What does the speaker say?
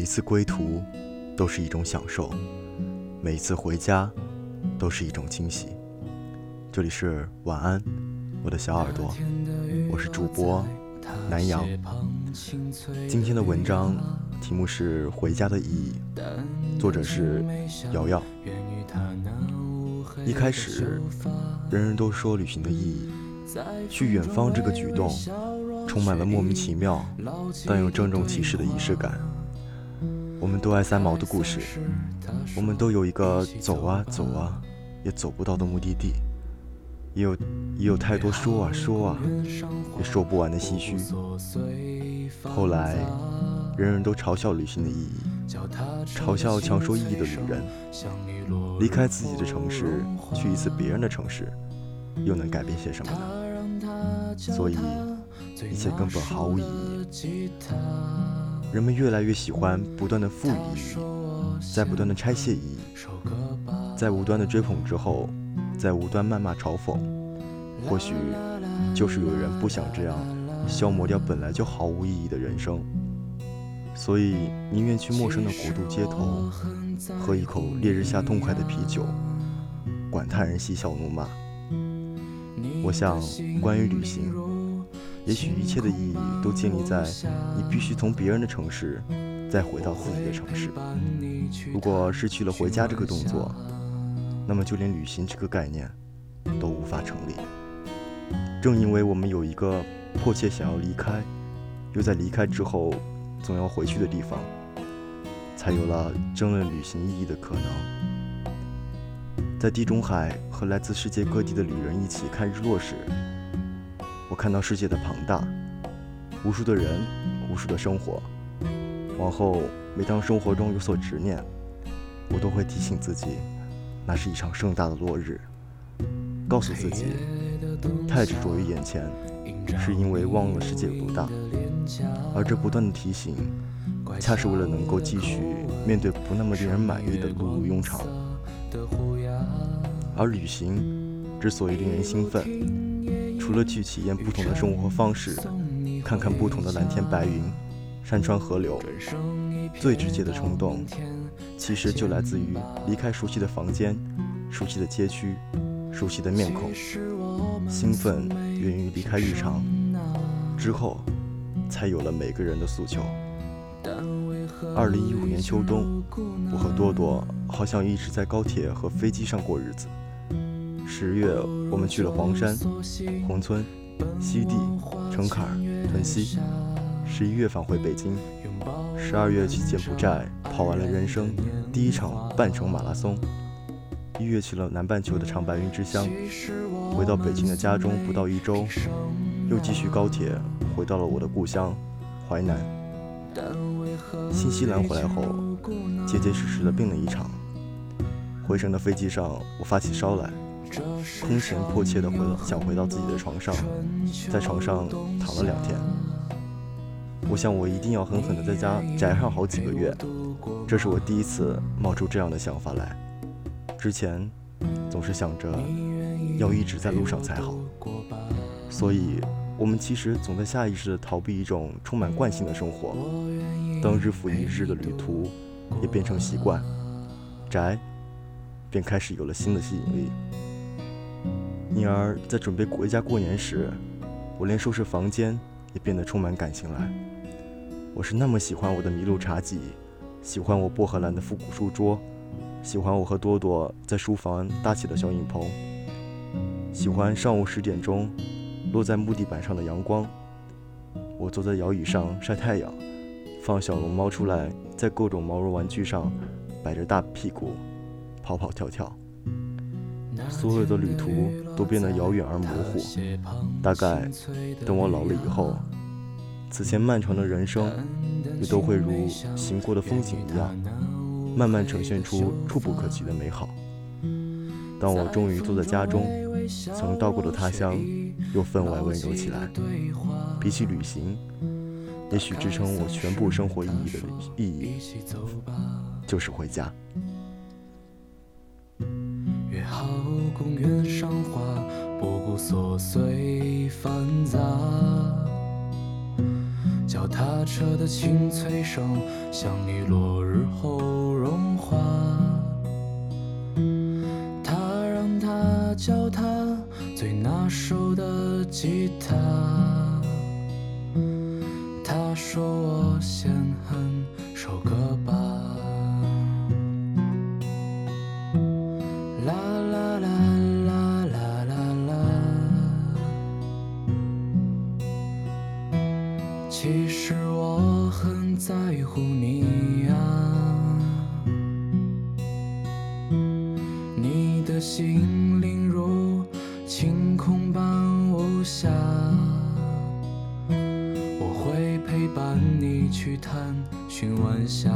每次归途都是一种享受，每次回家都是一种惊喜。这里是晚安，我的小耳朵，我是主播南阳。今天的文章题目是《回家的意义》，作者是瑶瑶。一开始，人人都说旅行的意义，去远方这个举动，充满了莫名其妙但又郑重其事的仪式感。我们都爱三毛的故事，我们都有一个走啊走啊也走不到的目的地，也有也有太多说啊说啊也说不完的唏嘘。后来，人人都嘲笑旅行的意义，嘲笑强说意义的旅人。离开自己的城市，去一次别人的城市，又能改变些什么呢？所以，一切根本毫无意义。人们越来越喜欢不断的赋予意义，在不断的拆卸意义，在无端的追捧之后，在无端谩骂嘲讽，或许就是有人不想这样消磨掉本来就毫无意义的人生，所以宁愿去陌生的国度街头。喝一口烈日下痛快的啤酒，管他人嬉笑怒骂。我想，关于旅行，也许一切的意义都建立在你必须从别人的城市再回到自己的城市。如果失去了回家这个动作，那么就连旅行这个概念都无法成立。正因为我们有一个迫切想要离开，又在离开之后总要回去的地方。才有了争论旅行意义的可能。在地中海和来自世界各地的旅人一起看日落时，我看到世界的庞大，无数的人，无数的生活。往后，每当生活中有所执念，我都会提醒自己，那是一场盛大的落日，告诉自己，太执着于眼前，是因为忘了世界有多大。而这不断的提醒。恰是为了能够继续面对不那么令人满意的碌碌庸常，而旅行之所以令人兴奋，除了去体验不同的生活方式，看看不同的蓝天白云、山川河流，最直接的冲动，其实就来自于离开熟悉的房间、熟悉的街区、熟悉的面孔。兴奋源于离开日常，之后才有了每个人的诉求。二零一五年秋冬，我和多多好像一直在高铁和飞机上过日子。十月，我们去了黄山、宏村、西递、城坎、屯溪。十一月返回北京。十二月去柬埔寨，跑完了人生第一场半程马拉松。一月去了南半球的长白云之乡。回到北京的家中不到一周，又继续高铁回到了我的故乡淮南。新西兰回来后，结结实实的病了一场。回程的飞机上，我发起烧来，空前迫切的回想回到自己的床上，在床上躺了两天。我想我一定要狠狠的在家宅上好几个月，这是我第一次冒出这样的想法来。之前总是想着要一直在路上才好，所以。我们其实总在下意识的逃避一种充满惯性的生活。当日复一日的旅途也变成习惯，宅便开始有了新的吸引力。因而，在准备回家过年时，我连收拾房间也变得充满感情来。我是那么喜欢我的麋鹿茶几，喜欢我薄荷蓝的复古书桌，喜欢我和多多在书房搭起的小影棚，喜欢上午十点钟。落在木地板上的阳光，我坐在摇椅上晒太阳，放小龙猫出来，在各种毛绒玩具上摆着大屁股，跑跑跳跳。所有的旅途都变得遥远而模糊。大概等我老了以后，此前漫长的人生也都会如行过的风景一样，慢慢呈现出触不可及的美好。当我终于坐在家中，曾到过的他乡。又分外温柔起来。比起旅行，也许支撑我全部生活意义的意义，就是回家。约好公园赏花，不顾琐碎繁杂。脚踏车的清脆声，像你落日后融化。他让他教他最拿手的吉。他其实我很在乎你呀、你的心灵如晴空般无暇，我会陪伴你去探寻晚霞。